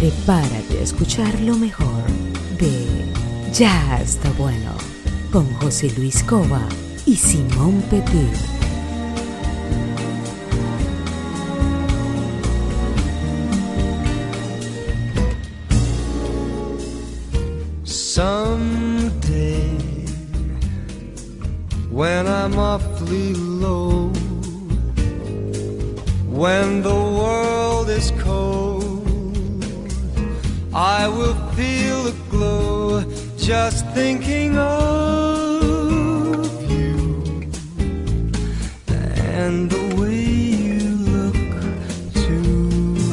prepárate a escuchar lo mejor de Ya está bueno con José Luis Cova y Simón Petit. Someday, when I'm awfully low, when the world is cold, I will feel a glow just thinking of you and the way you look tonight.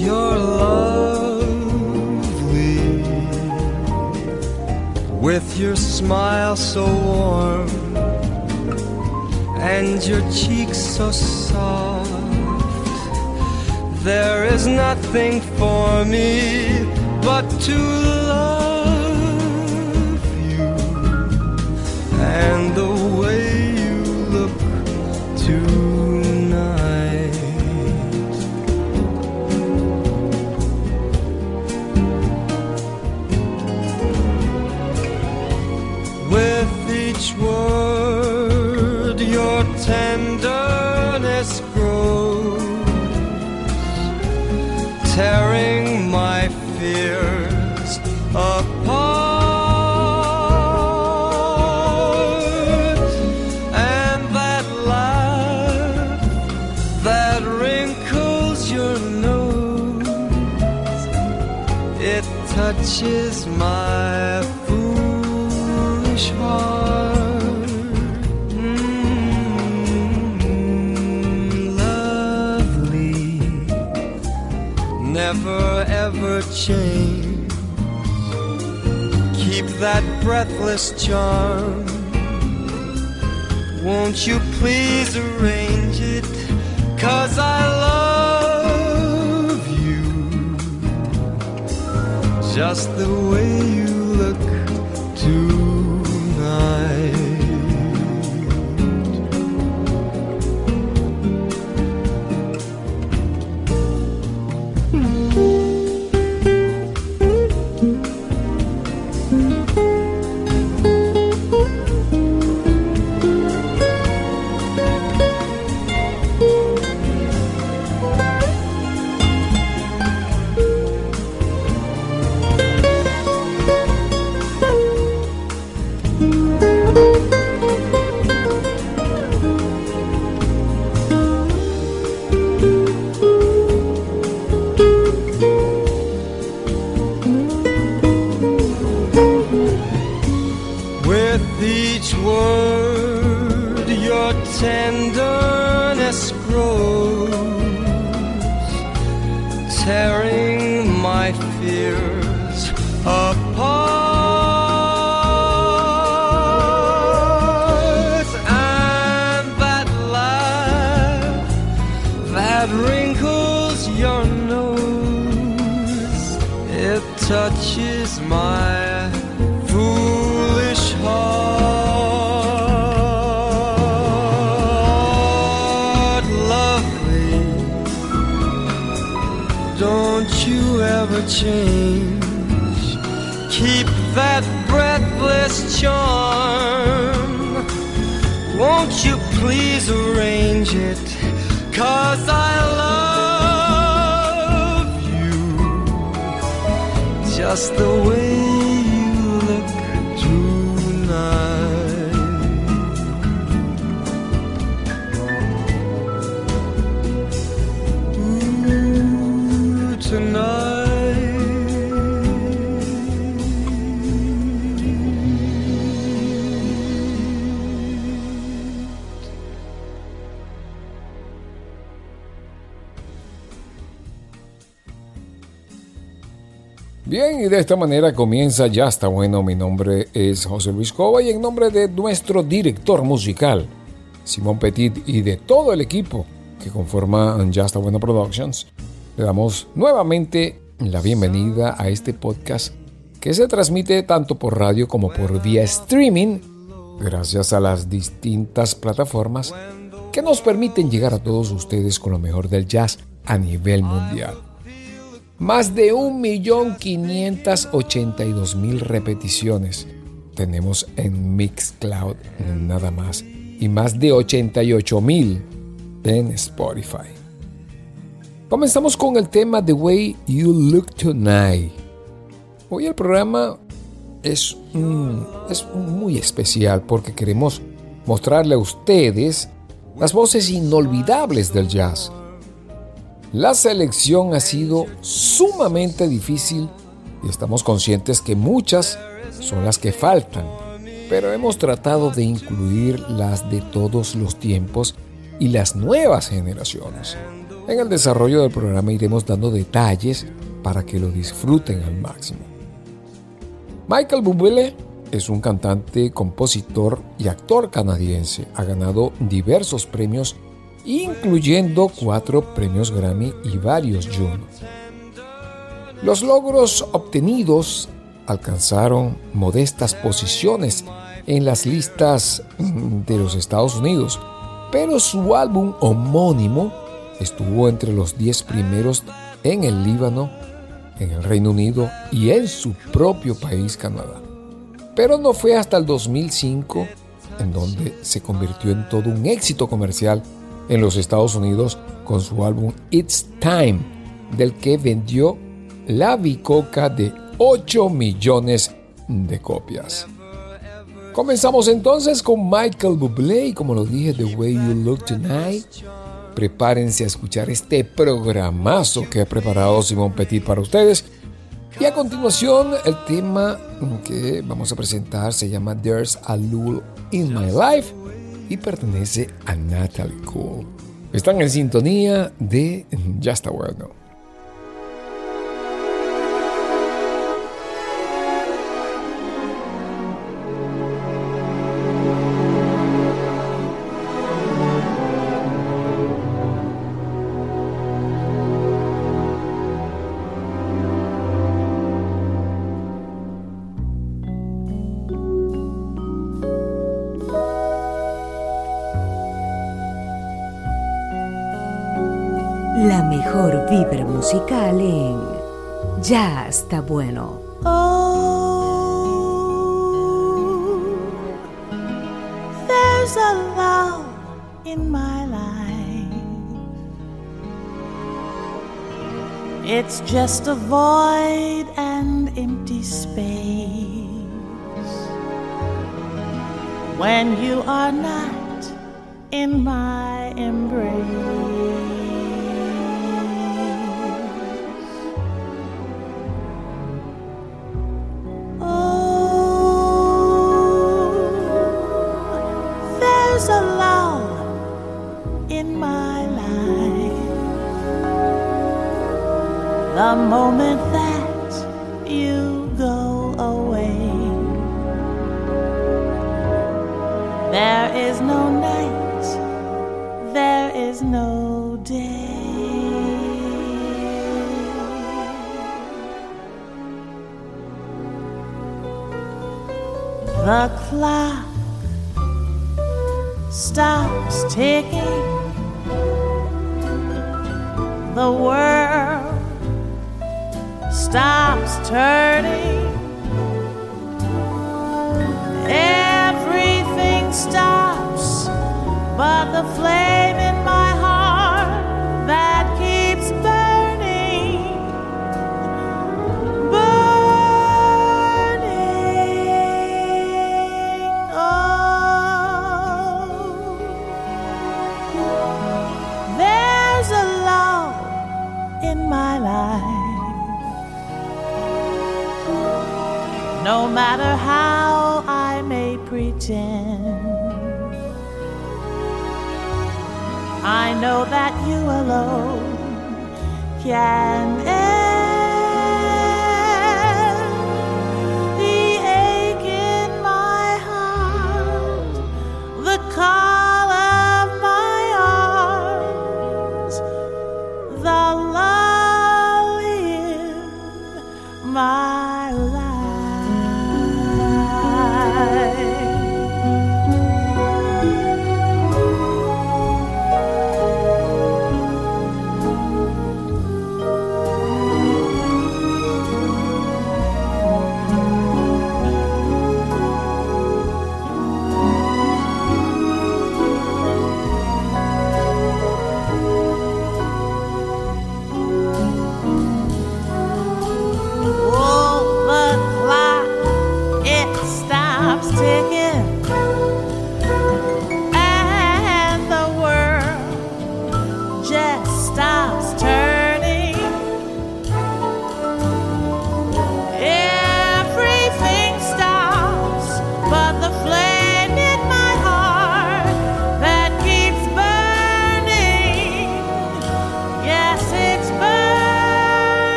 You're lovely with your smile so warm and your cheeks so soft. There is nothing for me but to love you and the touches my foolish heart. Mm, lovely, never ever change. Keep that breathless charm. Won't you please arrange it? Cause I love just the way you look tonight. Don't you ever change. Keep that breathless charm. Won't you please arrange it? Cause I love you just the way Bien, y de esta manera comienza Ya está bueno. Mi nombre es José Luis Cova y en nombre de nuestro director musical, Simón Petit, y de todo el equipo que conforma Ya está bueno Productions, le damos nuevamente la bienvenida a este podcast que se transmite tanto por radio como por vía streaming gracias a las distintas plataformas que nos permiten llegar a todos ustedes con lo mejor del jazz a nivel mundial. Más de 1.582.000 repeticiones tenemos en Mixcloud nada más y más de 88.000 en Spotify. Comenzamos con el tema The Way You Look Tonight. Hoy el programa es, es muy especial porque queremos mostrarle a ustedes las voces inolvidables del jazz la selección ha sido sumamente difícil y estamos conscientes que muchas son las que faltan, pero hemos tratado de incluir las de todos los tiempos y las nuevas generaciones. En el desarrollo del programa iremos dando detalles para que lo disfruten al máximo. Michael Bublé es un cantante, compositor y actor canadiense. Ha ganado diversos premios incluyendo cuatro premios Grammy y varios Juno. Los logros obtenidos alcanzaron modestas posiciones en las listas de los Estados Unidos, pero su álbum homónimo estuvo entre los 10 primeros en el Líbano, en el Reino Unido y en su propio país, Canadá. Pero no fue hasta el 2005 en donde se convirtió en todo un éxito comercial en los Estados Unidos con su álbum It's Time, del que vendió la bicoca de 8 millones de copias. Comenzamos entonces con Michael Bublé y como lo dije, The Way You Look Tonight. Prepárense a escuchar este programazo que ha preparado Simón Petit para ustedes. Y a continuación, el tema que vamos a presentar se llama There's a Lure in My Life y pertenece a Natalie Cole. Están en sintonía de Ya está bueno. Musical en Ya está bueno. Oh, there's a love in my life. It's just a void and empty space. When you are not in my embrace. The moment that you go away. There is no night, there is no day. The clock stops ticking. The world stops turning. Everything stops but the flame no matter how I may pretend. I know that you alone can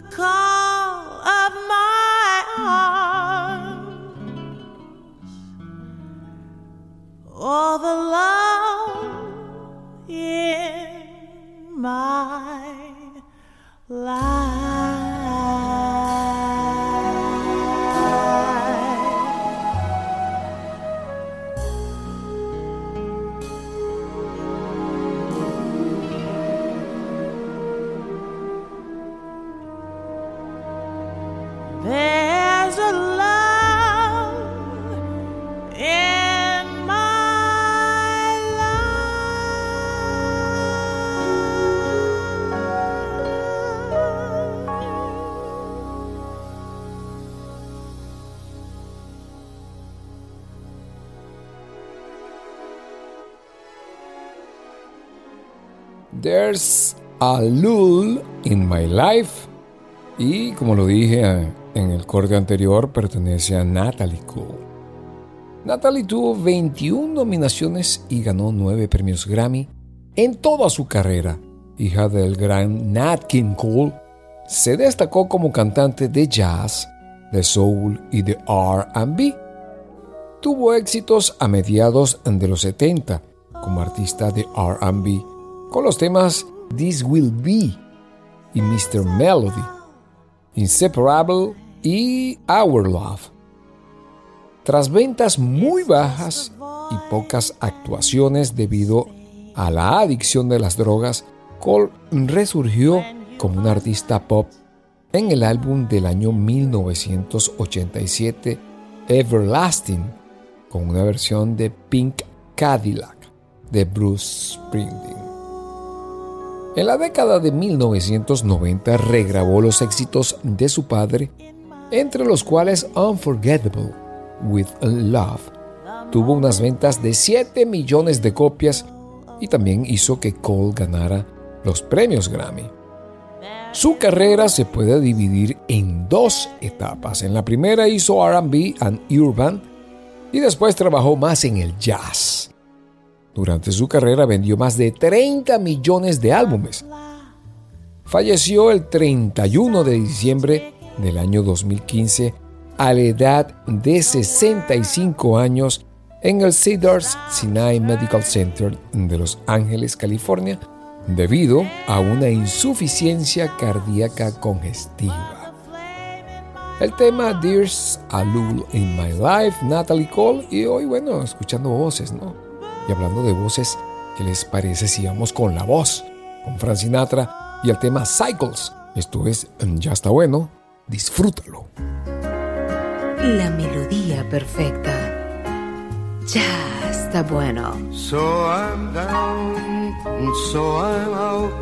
the car. There's a lull in my life. Y como lo dije eh, en el corte anterior, pertenece a Natalie Cole. Natalie tuvo 21 nominaciones y ganó 9 premios Grammy en toda su carrera. Hija del gran Nat King Cole, se destacó como cantante de jazz, de soul y de RB. Tuvo éxitos a mediados de los 70 como artista de RB con los temas This Will Be y Mr. Melody, Inseparable y Our Love. Tras ventas muy bajas y pocas actuaciones debido a la adicción de las drogas, Cole resurgió como un artista pop en el álbum del año 1987 Everlasting, con una versión de Pink Cadillac de Bruce Springsteen. En la década de 1990 regrabó los éxitos de su padre, entre los cuales Unforgettable with Love tuvo unas ventas de 7 millones de copias y también hizo que Cole ganara los premios Grammy. Su carrera se puede dividir en dos etapas. En la primera hizo RB and Urban y después trabajó más en el jazz. Durante su carrera vendió más de 30 millones de álbumes. Falleció el 31 de diciembre del año 2015 a la edad de 65 años en el Cedars Sinai Medical Center de Los Ángeles, California, debido a una insuficiencia cardíaca congestiva. El tema There's a Lull in My Life, Natalie Cole, y hoy, bueno, escuchando voces, ¿no? Y hablando de voces, ¿qué les parece si vamos con la voz? Con Frank Sinatra y el tema Cycles. Esto es Ya está bueno, disfrútalo. La melodía perfecta. Ya está bueno. So I'm down and so I'm out,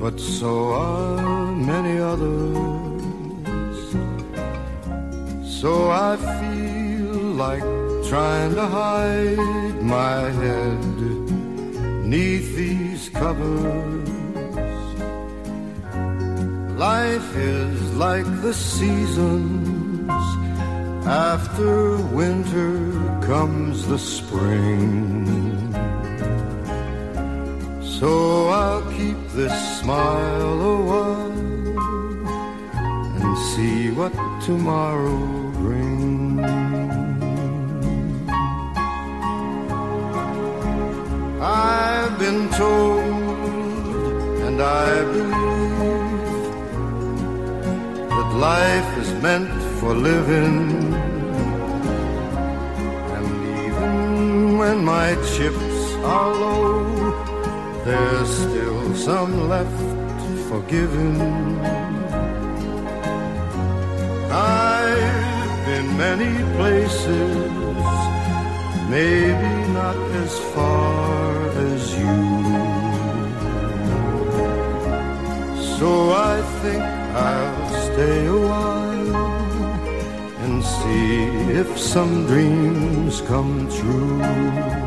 but so are many others. So I feel like trying to hide my head neath these covers. Life is like the seasons. After winter comes the spring. So I'll keep this smile a while and see what tomorrow brings. Been told, and I believe that life is meant for living. And even when my chips are low, there's still some left for giving. I've been many places, maybe not as far So I think I'll stay a while and see if some dreams come true.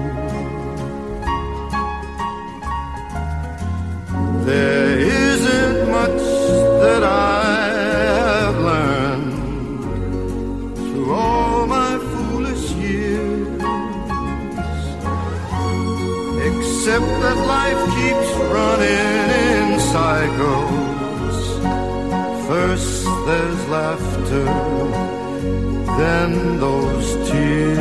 Laughter, then those tears.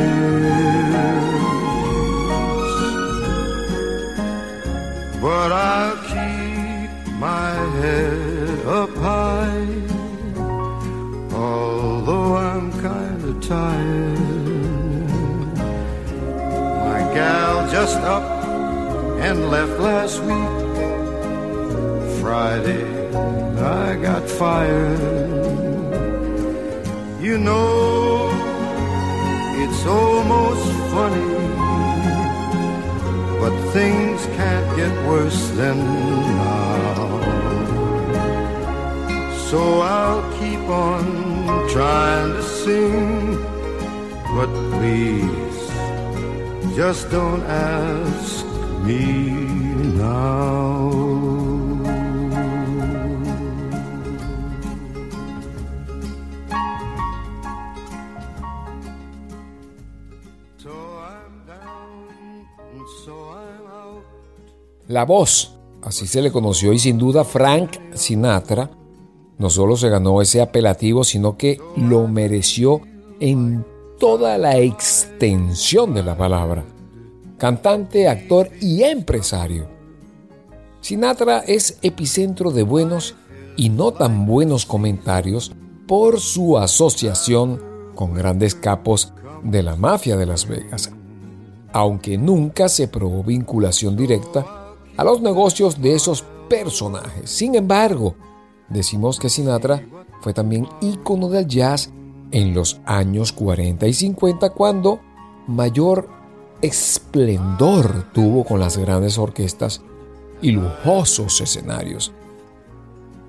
But I'll keep my head up high, although I'm kinda tired. My gal just up and left last week. Friday, I got fired. You know, it's almost funny, but things can't get worse than now. So I'll keep on trying to sing, but please just don't ask me now. La voz, así se le conoció y sin duda Frank Sinatra, no solo se ganó ese apelativo, sino que lo mereció en toda la extensión de la palabra. Cantante, actor y empresario. Sinatra es epicentro de buenos y no tan buenos comentarios por su asociación con grandes capos de la mafia de Las Vegas, aunque nunca se probó vinculación directa a los negocios de esos personajes. Sin embargo, decimos que Sinatra fue también ícono del jazz en los años 40 y 50 cuando mayor esplendor tuvo con las grandes orquestas y lujosos escenarios.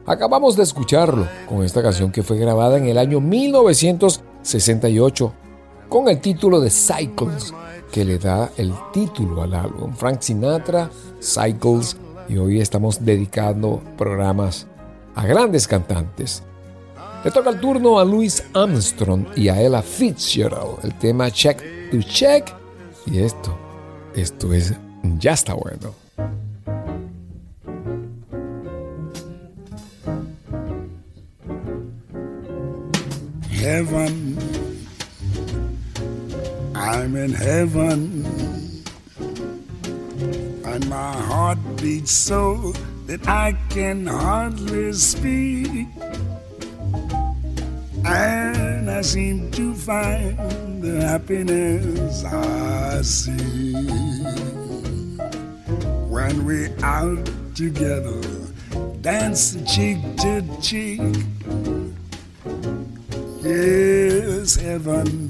Acabamos de escucharlo con esta canción que fue grabada en el año 1968 con el título de Cycles, que le da el título al álbum. Frank Sinatra, Cycles, y hoy estamos dedicando programas a grandes cantantes. Le toca el turno a Louis Armstrong y a Ella Fitzgerald, el tema Check to Check, y esto, esto es Ya está bueno. Heaven, I'm in heaven, and my heart beats so that I can hardly speak. And I seem to find the happiness I see when we're out together, dance cheek to cheek. Yes, heaven.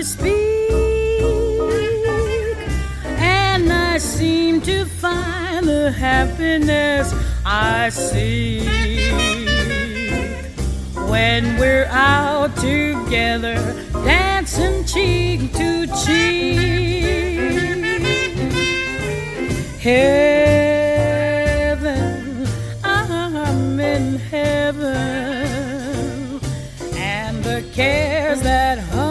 find the happiness I see when we're out together, dancing cheek to cheek. Heaven, I'm in heaven, and the cares that hung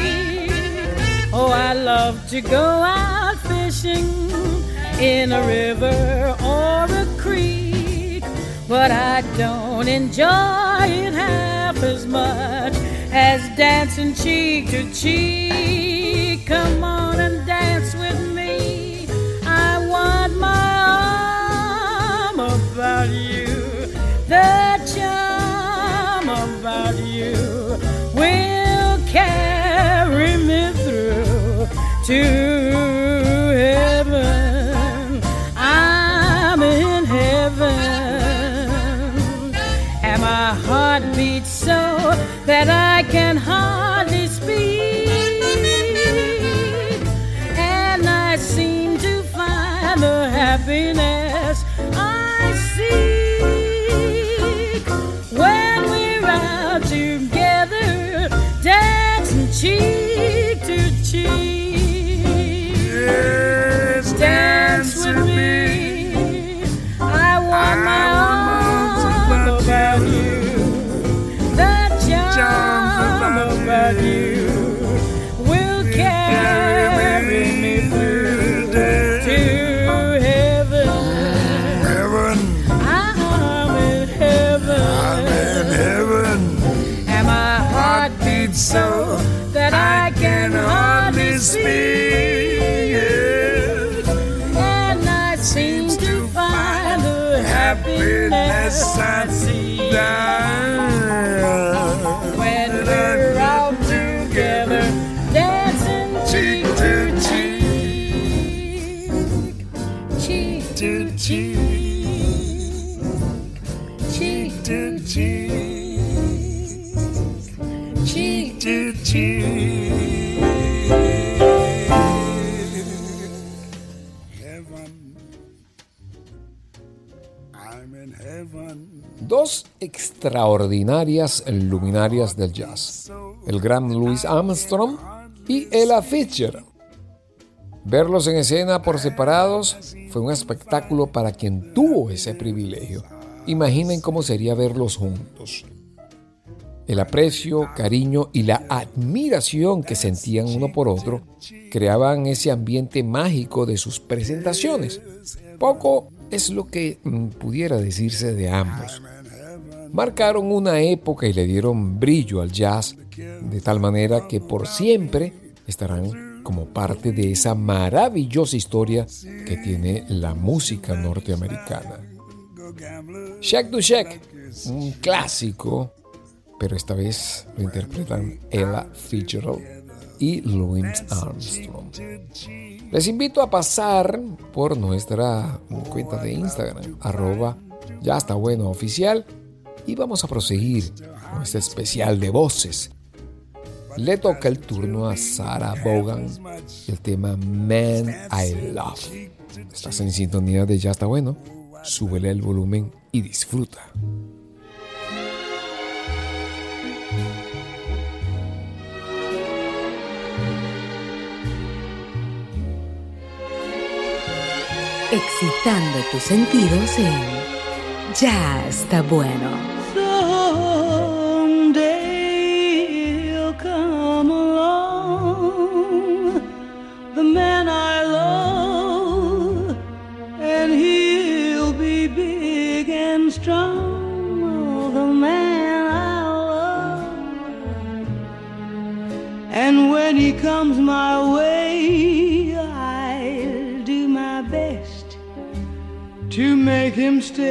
Oh, I love to go out fishing in a river or a creek, but I don't enjoy it half as much as dancing cheek to cheek. Come on and dance with me. I want my extraordinarias luminarias del jazz, el gran Louis Armstrong y Ella Fitzgerald. Verlos en escena por separados fue un espectáculo para quien tuvo ese privilegio. Imaginen cómo sería verlos juntos. El aprecio, cariño y la admiración que sentían uno por otro creaban ese ambiente mágico de sus presentaciones. Poco es lo que mm, pudiera decirse de ambos. Marcaron una época y le dieron brillo al jazz de tal manera que por siempre estarán como parte de esa maravillosa historia que tiene la música norteamericana. Shack to Shack, un clásico, pero esta vez lo interpretan Ella Fitzgerald y Louis Armstrong. Les invito a pasar por nuestra cuenta de Instagram, arroba ya está bueno oficial, y vamos a proseguir con este especial de voces. Le toca el turno a Sarah Vaughan y el tema Man I Love. Estás en sintonía de Ya está bueno. Súbele el volumen y disfruta. Excitando tus sentidos en ya está bueno. come along, the man I love, and he'll be big and strong, the man I love. And when he comes my way, to make him stay.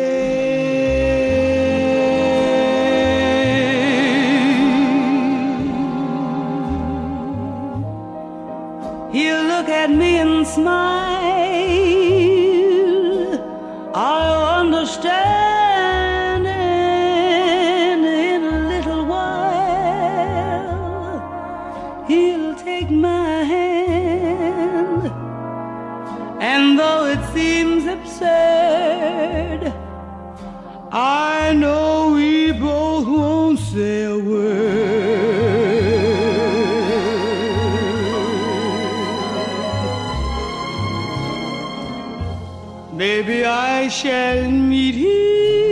He'll look at me and smile. Shall meet him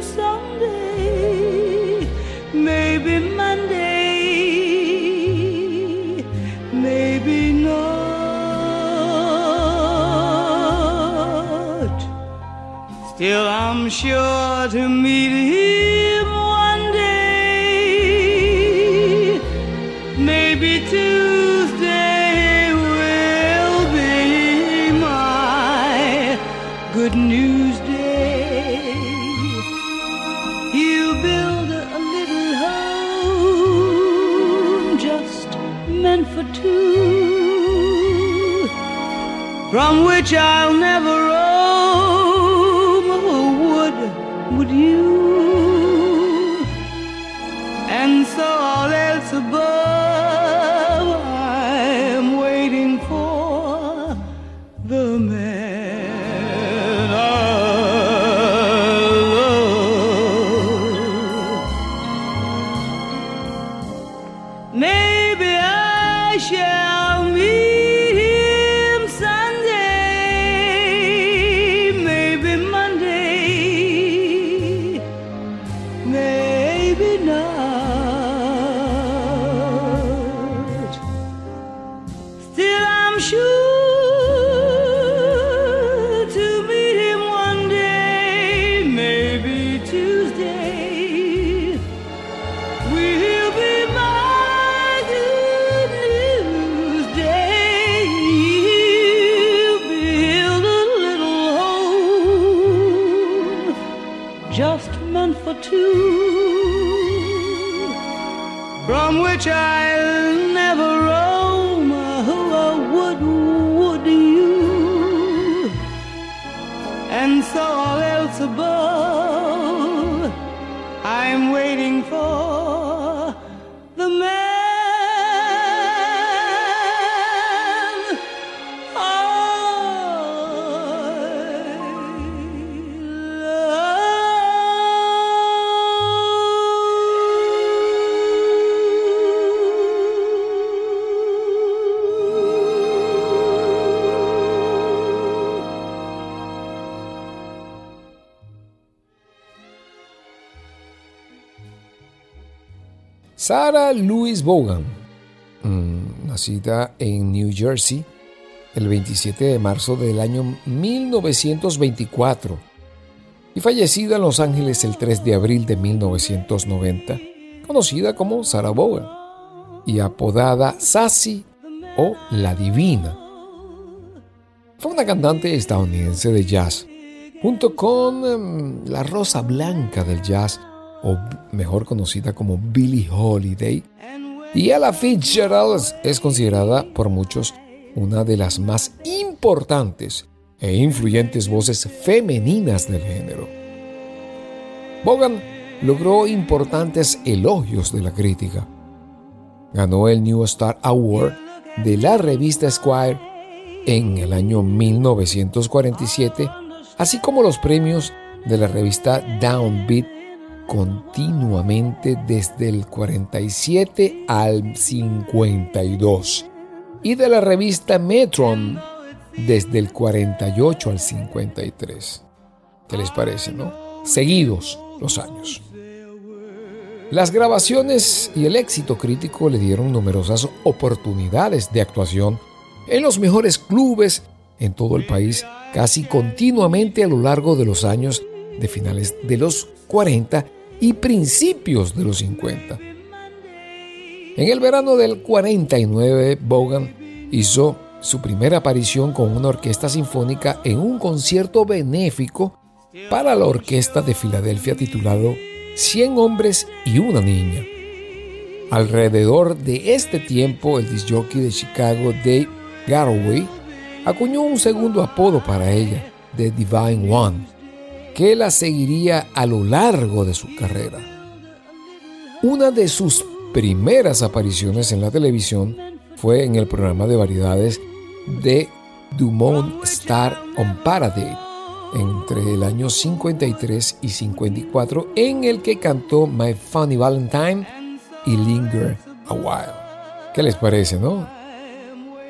someday, maybe Monday, maybe not. Still, I'm sure to meet him from which I'll never Louise Vaughan, mm, nacida en New Jersey el 27 de marzo del año 1924 y fallecida en Los Ángeles el 3 de abril de 1990, conocida como Sarah Vaughan y apodada Sassy o La Divina. Fue una cantante estadounidense de jazz, junto con em, la Rosa Blanca del jazz, o mejor conocida como Billie Holiday. Y Ella Fitzgerald es considerada por muchos una de las más importantes e influyentes voces femeninas del género. Vaughan logró importantes elogios de la crítica. Ganó el New Star Award de la revista Esquire en el año 1947, así como los premios de la revista Downbeat continuamente desde el 47 al 52 y de la revista Metron desde el 48 al 53. ¿Qué les parece, no? Seguidos los años. Las grabaciones y el éxito crítico le dieron numerosas oportunidades de actuación en los mejores clubes en todo el país casi continuamente a lo largo de los años de finales de los 40 y principios de los 50. En el verano del 49, Bogan hizo su primera aparición con una orquesta sinfónica en un concierto benéfico para la Orquesta de Filadelfia titulado 100 hombres y una niña. Alrededor de este tiempo, el disjockey de Chicago, Dave Garraway, acuñó un segundo apodo para ella, The Divine One, que la seguiría a lo largo de su carrera. Una de sus primeras apariciones en la televisión fue en el programa de variedades de Dumont Star on Paradise entre el año 53 y 54 en el que cantó My Funny Valentine y Linger a While. ¿Qué les parece, no?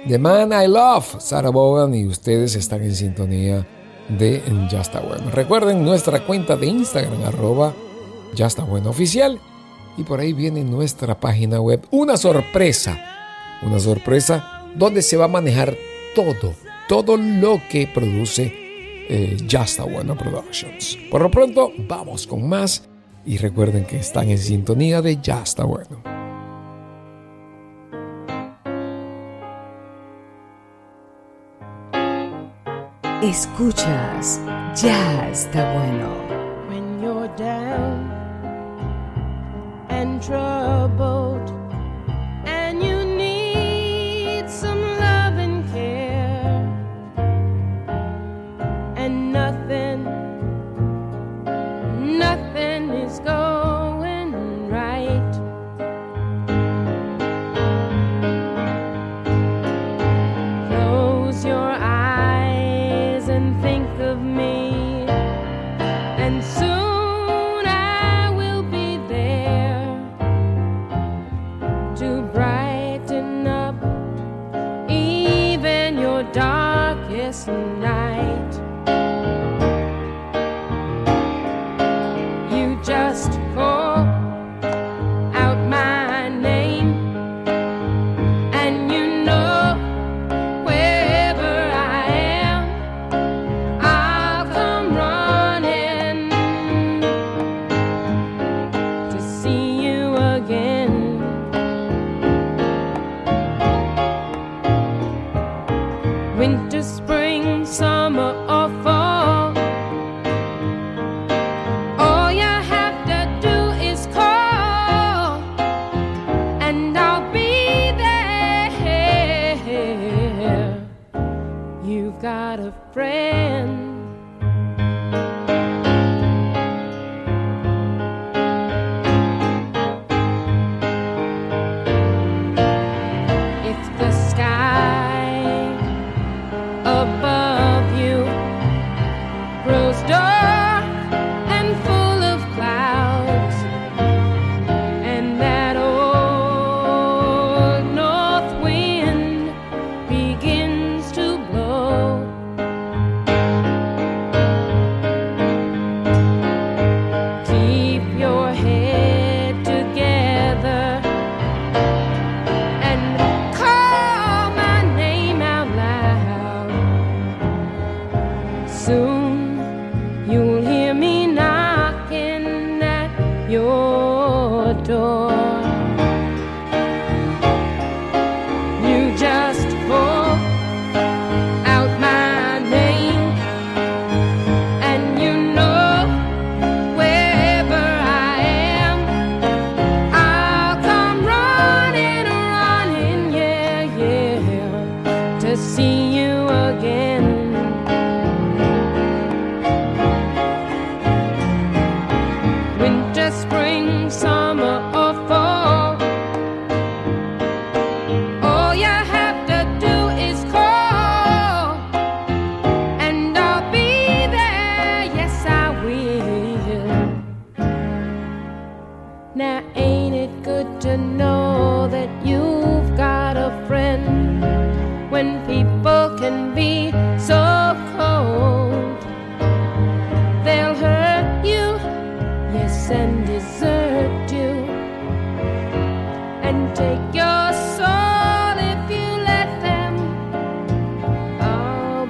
The Man I Love, Sarah Bogan y ustedes están en sintonía de Ya está bueno. Recuerden nuestra cuenta de Instagram arroba Ya bueno oficial y por ahí viene nuestra página web. Una sorpresa, una sorpresa donde se va a manejar todo, todo lo que produce eh, Ya está bueno Productions. Por lo pronto, vamos con más y recuerden que están en sintonía de Ya está bueno. Escuchas Ya está bueno. When you're down and troubled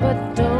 but don't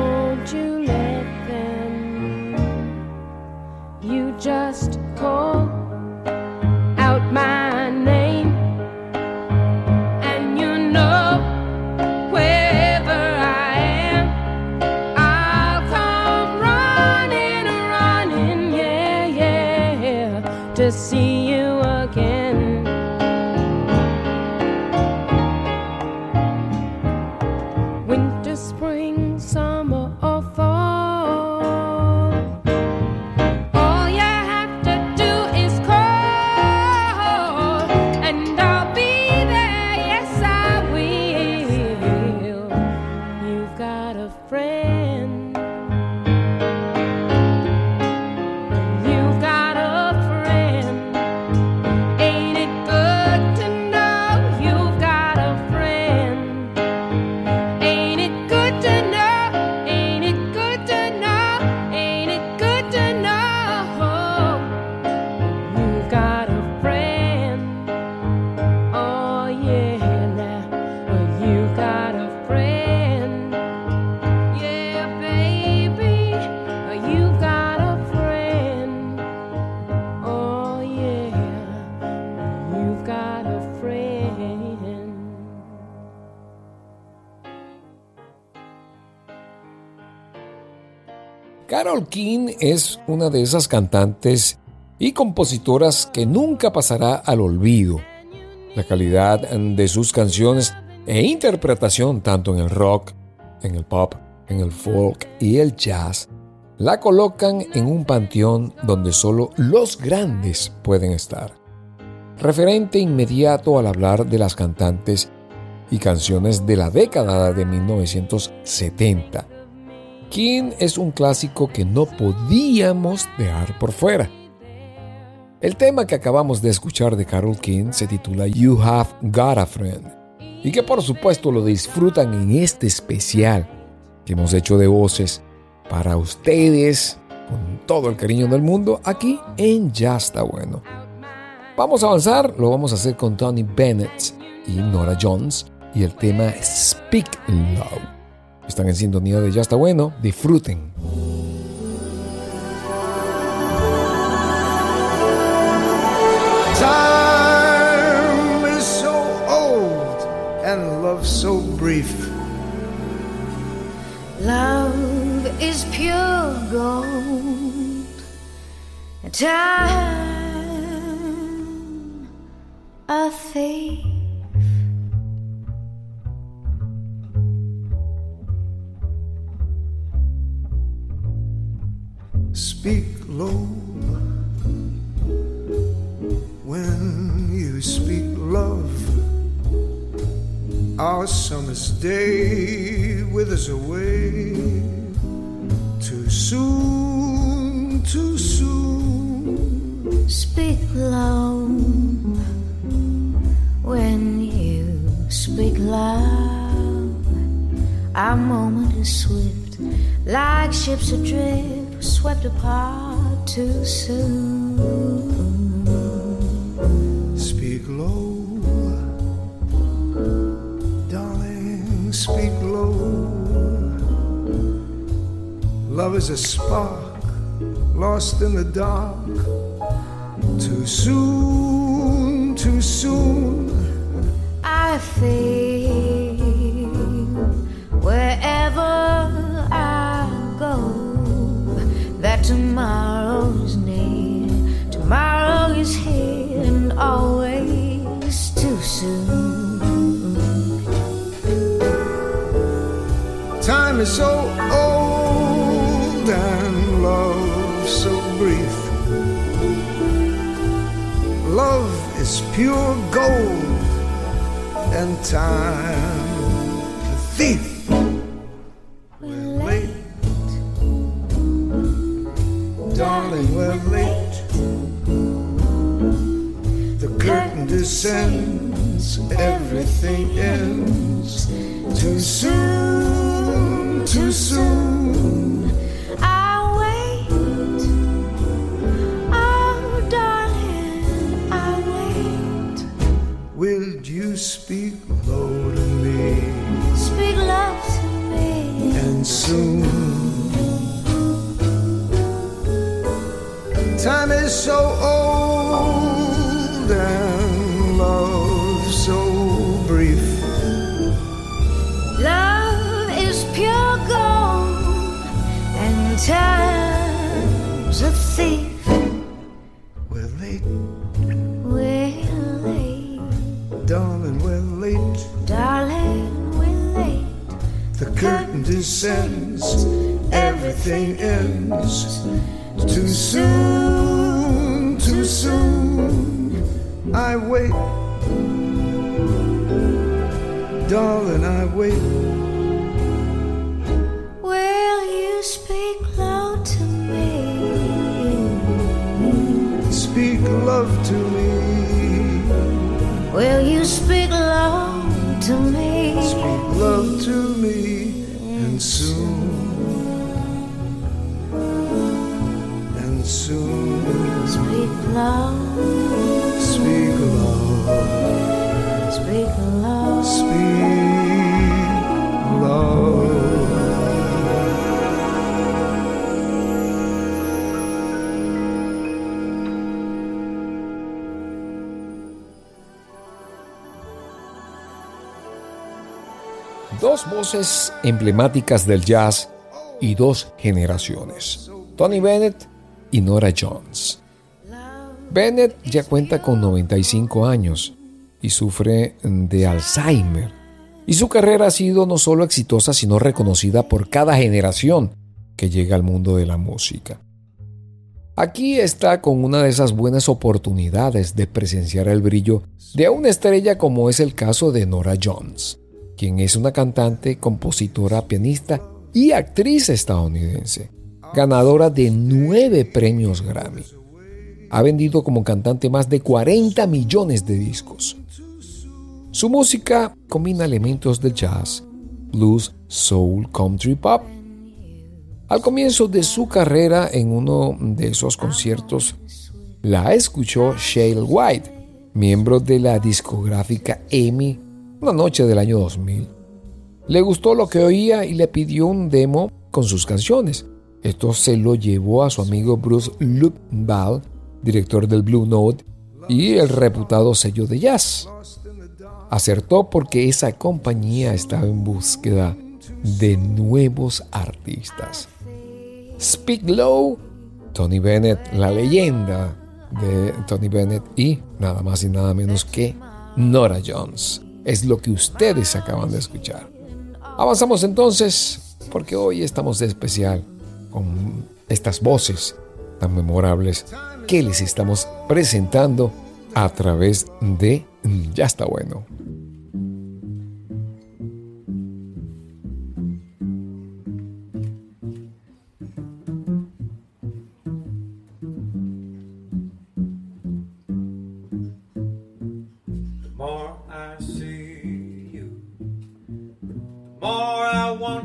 King es una de esas cantantes y compositoras que nunca pasará al olvido. La calidad de sus canciones e interpretación tanto en el rock, en el pop, en el folk y el jazz la colocan en un panteón donde solo los grandes pueden estar. Referente inmediato al hablar de las cantantes y canciones de la década de 1970. King es un clásico que no podíamos dejar por fuera. El tema que acabamos de escuchar de Carol King se titula You Have Got a Friend y que por supuesto lo disfrutan en este especial que hemos hecho de voces para ustedes con todo el cariño del mundo aquí en Ya está bueno. Vamos a avanzar, lo vamos a hacer con Tony Bennett y Nora Jones y el tema Speak Love. Están en sintonía de Ya está bueno, disfruten. Time is so old and love so brief. Love is pure gold. Time a thief. Speak low when you speak love. Our summer's day withers away too soon, too soon. Speak low when you speak loud. Our moment is swift, like ships adrift, swept apart too soon. Speak low, darling, speak low. Love is a spark lost in the dark. Too soon, too soon. I feel pure gold and time. The thief. We're late, darling, we're late. The curtain descends, everything ends. Too soon, too soon. Descends, everything ends. Too soon, too soon. I wait, darling, I wait. Will you speak low to me? Speak love to me, Will you speak low to me? Speak low, speak love, speak low. speak love. Dos voces emblemáticas del jazz y dos generaciones, Tony Bennett y Nora Jones. Bennett ya cuenta con 95 años y sufre de Alzheimer. Y su carrera ha sido no solo exitosa, sino reconocida por cada generación que llega al mundo de la música. Aquí está con una de esas buenas oportunidades de presenciar el brillo de una estrella como es el caso de Nora Jones, quien es una cantante, compositora, pianista y actriz estadounidense, ganadora de nueve premios Grammy. Ha vendido como cantante más de 40 millones de discos. Su música combina elementos de jazz, blues, soul, country pop. Al comienzo de su carrera en uno de esos conciertos, la escuchó Shale White, miembro de la discográfica EMI, una noche del año 2000. Le gustó lo que oía y le pidió un demo con sus canciones. Esto se lo llevó a su amigo Bruce Lupball, director del Blue Note y el reputado sello de jazz. Acertó porque esa compañía estaba en búsqueda de nuevos artistas. Speak Low, Tony Bennett, la leyenda de Tony Bennett y nada más y nada menos que Nora Jones. Es lo que ustedes acaban de escuchar. Avanzamos entonces porque hoy estamos de especial con estas voces tan memorables que les estamos presentando a través de Ya está bueno.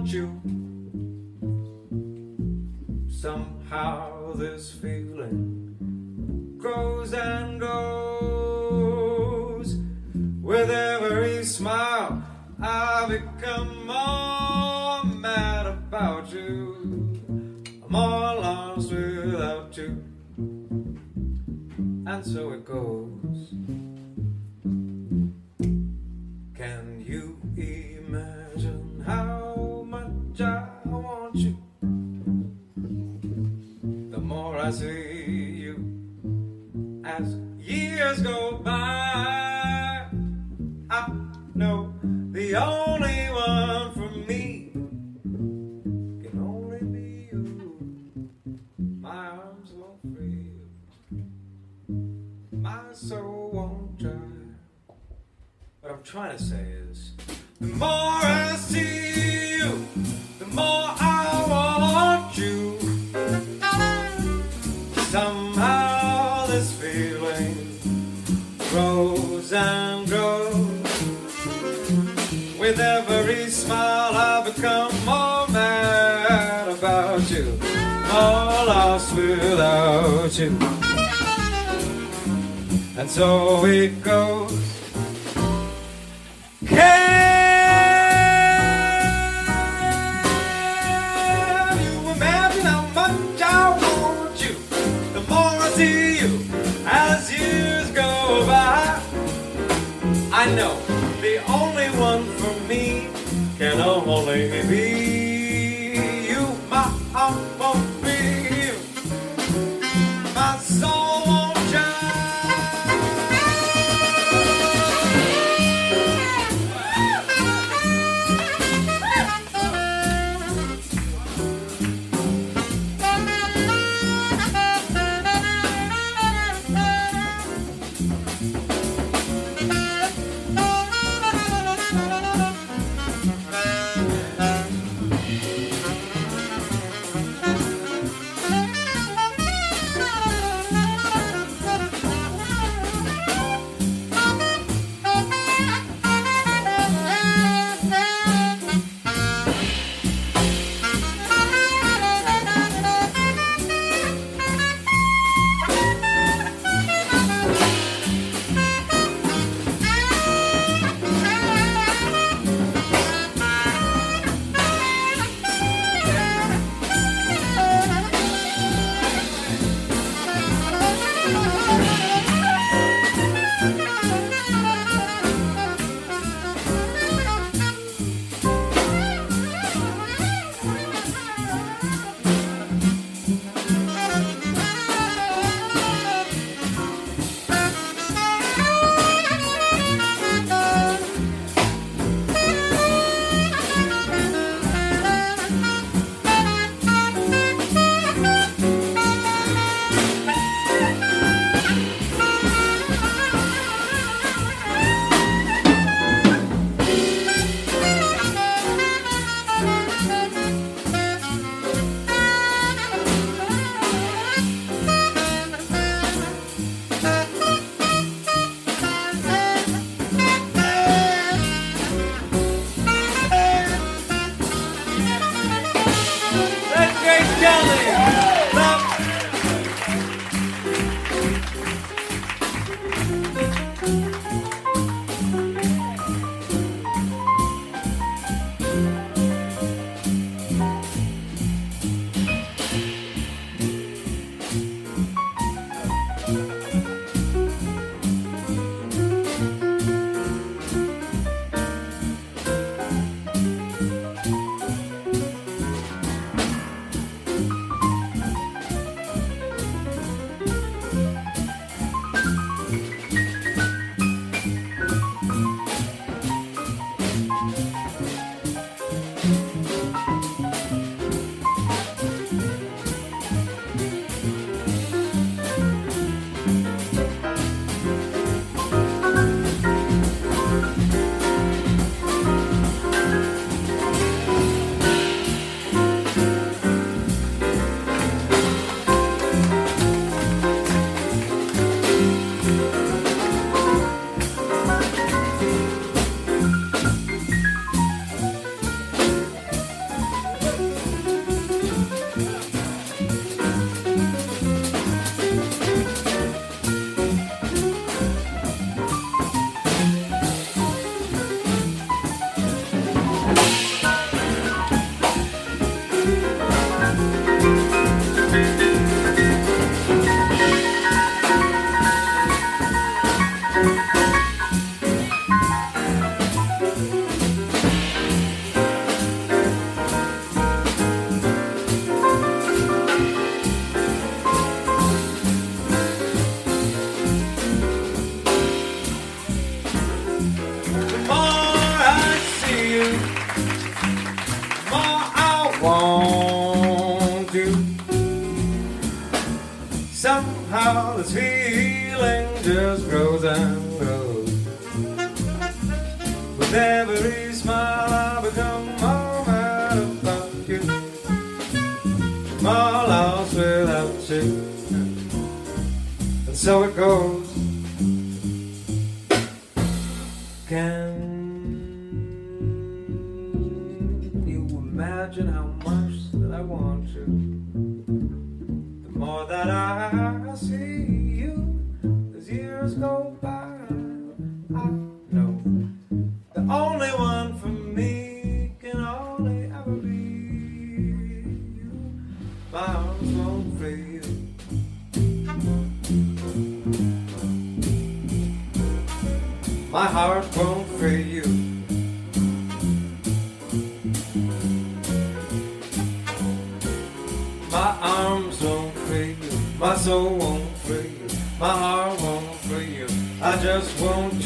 You. I become more mad about you. I'm all lost without you. And so it goes. Can you imagine how much I want you? The more I see you as years go by, I know the only soul won't. What I'm trying to say is, the more I see you, the more I want you. Somehow this feeling grows and grows. With every smile, I become more mad about you, more lost without you. And so it goes. Can you imagine how much I want you? The more I see you as years go by, I know the only one for me can only be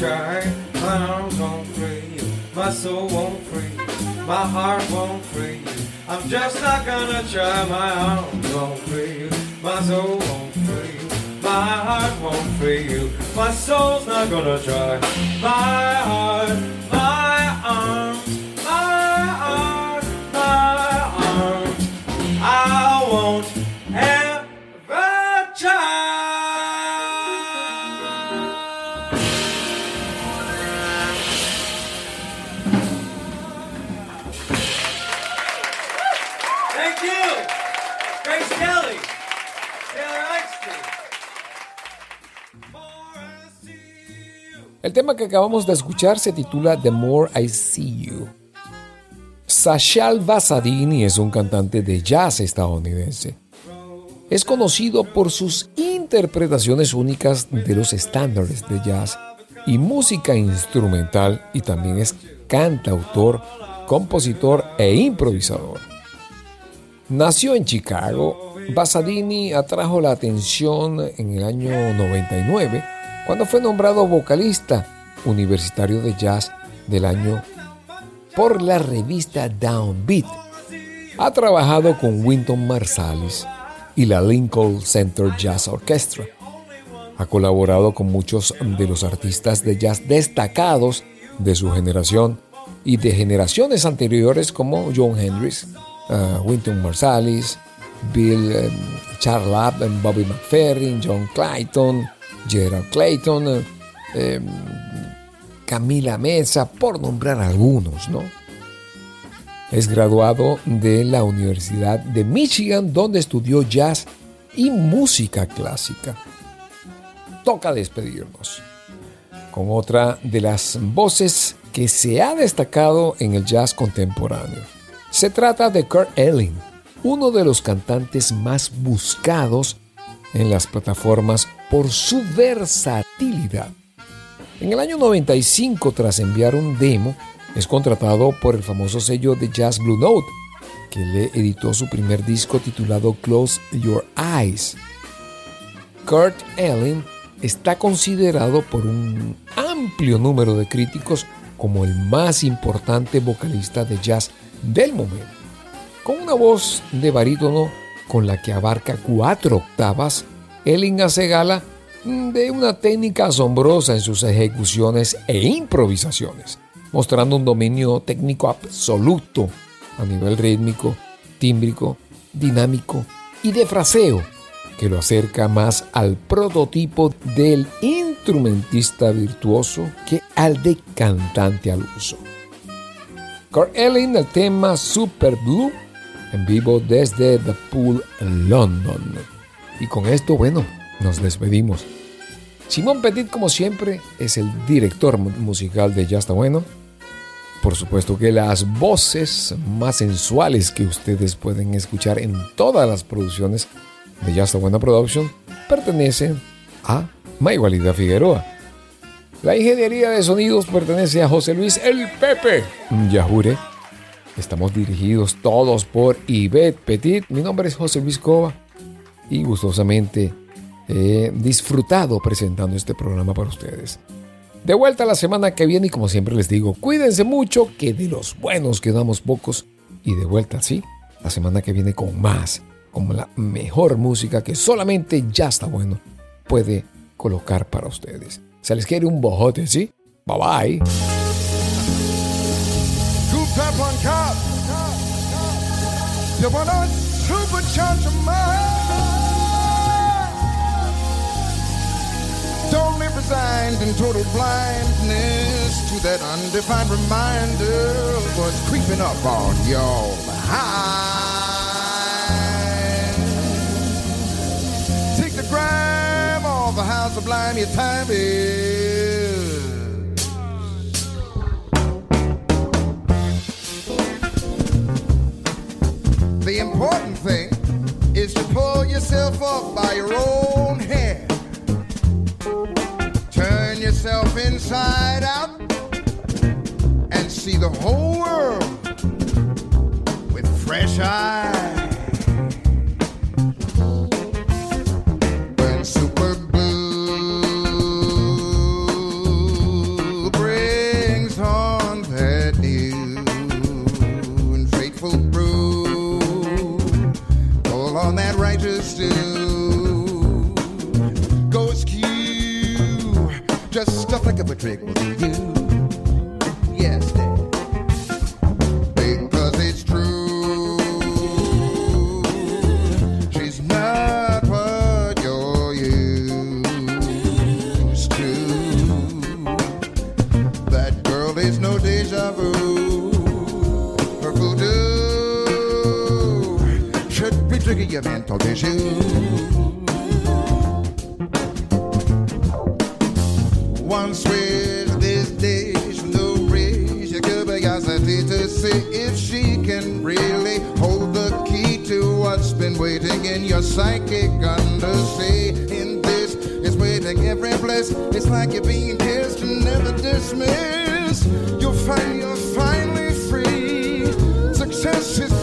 try. My arms won't free you. My soul won't free you. My heart won't free you. I'm just not gonna try. My arms won't free you. My soul won't free you. My heart won't free you. My soul's not gonna try. My heart, my arms, El tema que acabamos de escuchar se titula The More I See You. Sashal Basadini es un cantante de jazz estadounidense. Es conocido por sus interpretaciones únicas de los estándares de jazz y música instrumental y también es cantautor, compositor e improvisador. Nació en Chicago, Basadini atrajo la atención en el año 99 cuando fue nombrado vocalista universitario de jazz del año por la revista Downbeat. Ha trabajado con Wynton Marsalis y la Lincoln Center Jazz Orchestra. Ha colaborado con muchos de los artistas de jazz destacados de su generación y de generaciones anteriores como John Hendricks, uh, Wynton Marsalis, Bill um, Charlap, um, Bobby McFerrin, John Clayton, Gerald Clayton, uh, um, Camila Mesa, por nombrar algunos, ¿no? Es graduado de la Universidad de Michigan, donde estudió jazz y música clásica. Toca despedirnos con otra de las voces que se ha destacado en el jazz contemporáneo. Se trata de Kurt Elling, uno de los cantantes más buscados en las plataformas por su versatilidad. En el año 95, tras enviar un demo, es contratado por el famoso sello de jazz Blue Note, que le editó su primer disco titulado Close Your Eyes. Kurt Elling está considerado por un amplio número de críticos como el más importante vocalista de jazz del momento. Con una voz de barítono con la que abarca cuatro octavas, Elling hace gala de una técnica asombrosa en sus ejecuciones e improvisaciones, mostrando un dominio técnico absoluto a nivel rítmico, tímbrico, dinámico y de fraseo, que lo acerca más al prototipo del instrumentista virtuoso que al de cantante al uso. Kurt Elling, el tema Super Blue, en vivo desde The Pool, London. Y con esto, bueno, nos despedimos. Simón Petit, como siempre, es el director musical de Ya está bueno. Por supuesto que las voces más sensuales que ustedes pueden escuchar en todas las producciones de Ya está buena Production pertenecen a Maigualida Figueroa. La ingeniería de sonidos pertenece a José Luis El Pepe Yajure. Estamos dirigidos todos por Yvette Petit. Mi nombre es José Luis y gustosamente he disfrutado presentando este programa para ustedes. De vuelta la semana que viene y como siempre les digo, cuídense mucho, que de los buenos quedamos pocos. Y de vuelta, sí, la semana que viene con más, como la mejor música que solamente ya está bueno puede colocar para ustedes. Se les quiere un bojote, ¿sí? Bye bye. Don't live resigned in total blindness to that undefined reminder of what's creeping up on your behind. Take the grime off the house sublime, your time is. The important thing is to pull yourself up by your own hair. Turn yourself inside out and see the whole world with fresh eyes. Trick will do you. Yes, Dad. Because it's true. She's not what you're used to. That girl is no deja vu. Her voodoo should be tricking your mental tissue. To see if she can really hold the key to what's been waiting in your psychic undersea. In this, it's waiting every place. It's like you're being kissed and never dismissed. You'll find you're finally free. Success is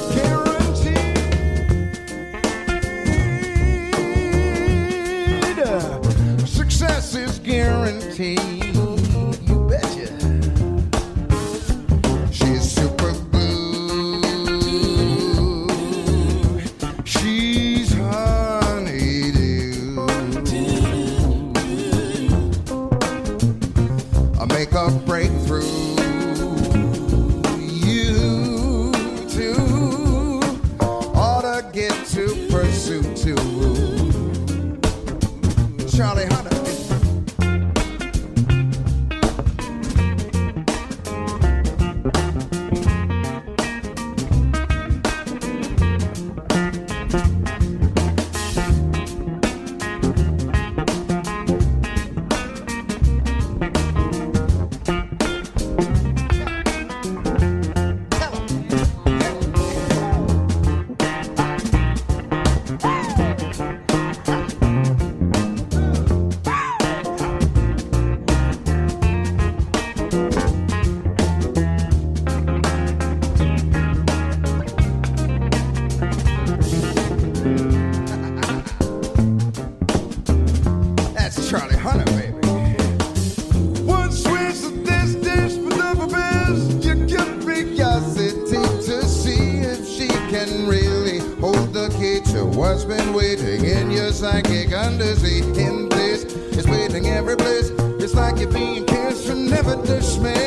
undersea. In this, it's waiting every place. It's like you're being kissed and never dismissed.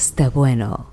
Está bueno